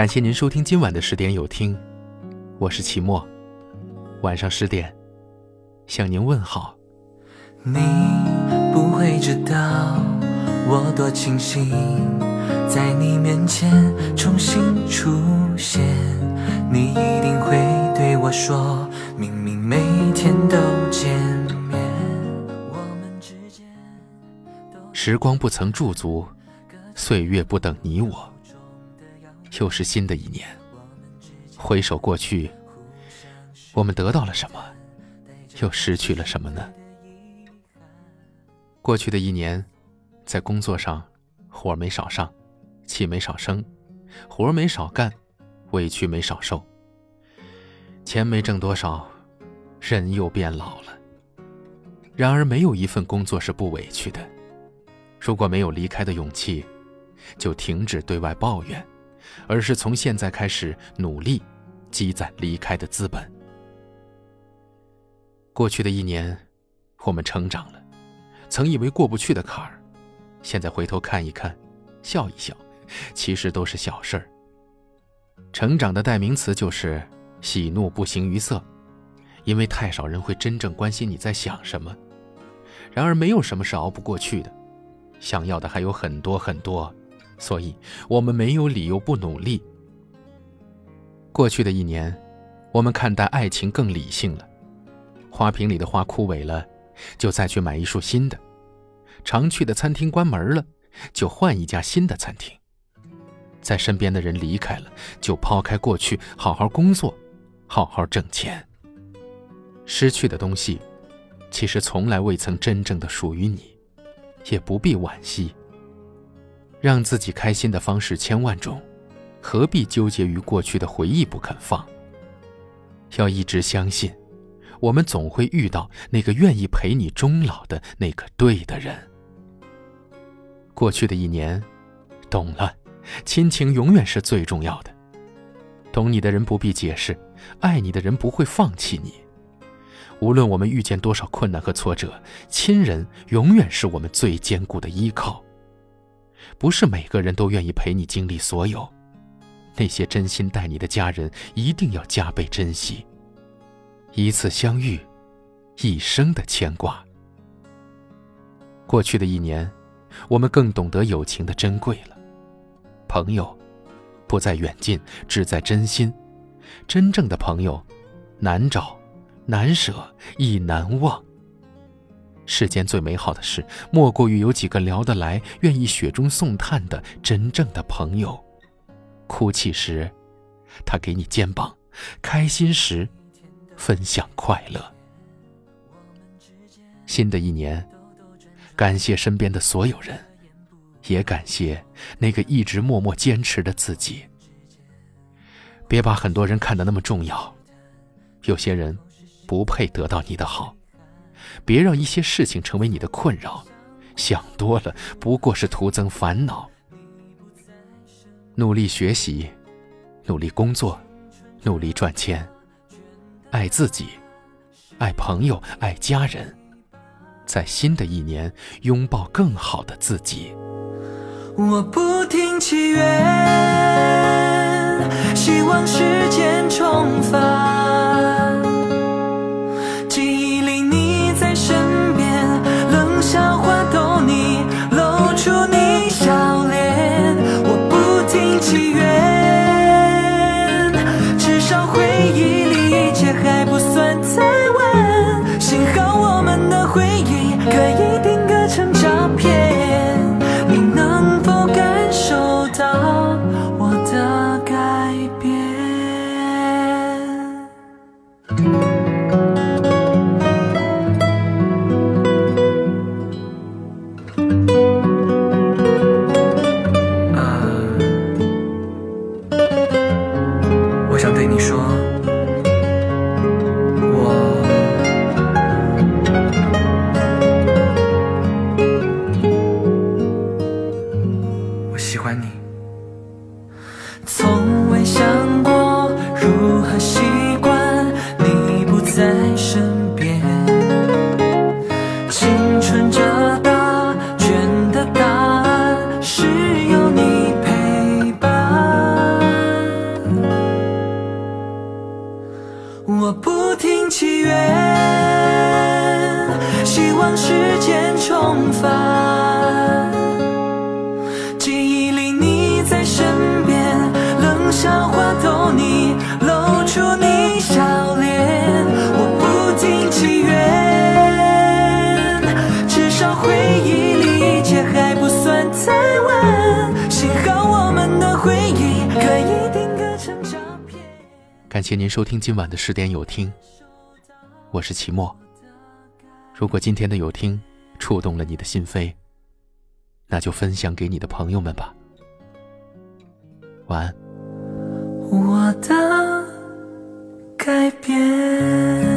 感谢您收听今晚的十点有听，我是齐墨。晚上十点，向您问好。你不会知道我多庆幸，在你面前重新出现。你一定会对我说，明明每天都见面。我们之间时光不曾驻足，岁月不等你我。又是新的一年，回首过去，我们得到了什么，又失去了什么呢？过去的一年，在工作上，活没少上，气没少生，活没少干，委屈没少受。钱没挣多少，人又变老了。然而，没有一份工作是不委屈的。如果没有离开的勇气，就停止对外抱怨。而是从现在开始努力，积攒离开的资本。过去的一年，我们成长了，曾以为过不去的坎儿，现在回头看一看，笑一笑，其实都是小事儿。成长的代名词就是喜怒不形于色，因为太少人会真正关心你在想什么。然而，没有什么是熬不过去的，想要的还有很多很多。所以，我们没有理由不努力。过去的一年，我们看待爱情更理性了。花瓶里的花枯萎了，就再去买一束新的；常去的餐厅关门了，就换一家新的餐厅。在身边的人离开了，就抛开过去，好好工作，好好挣钱。失去的东西，其实从来未曾真正的属于你，也不必惋惜。让自己开心的方式千万种，何必纠结于过去的回忆不肯放？要一直相信，我们总会遇到那个愿意陪你终老的那个对的人。过去的一年，懂了，亲情永远是最重要的。懂你的人不必解释，爱你的人不会放弃你。无论我们遇见多少困难和挫折，亲人永远是我们最坚固的依靠。不是每个人都愿意陪你经历所有，那些真心待你的家人一定要加倍珍惜。一次相遇，一生的牵挂。过去的一年，我们更懂得友情的珍贵了。朋友，不在远近，只在真心。真正的朋友，难找，难舍，亦难忘。世间最美好的事，莫过于有几个聊得来、愿意雪中送炭的真正的朋友。哭泣时，他给你肩膀；开心时，分享快乐。新的一年，感谢身边的所有人，也感谢那个一直默默坚持的自己。别把很多人看得那么重要，有些人不配得到你的好。别让一些事情成为你的困扰，想多了不过是徒增烦恼。努力学习，努力工作，努力赚钱，爱自己，爱朋友，爱家人，在新的一年拥抱更好的自己。我不听祈愿，希望时间重返。我不停祈愿希望时间重返。感谢您收听今晚的十点有听，我是齐墨。如果今天的有听触动了你的心扉，那就分享给你的朋友们吧。晚安。我的改变。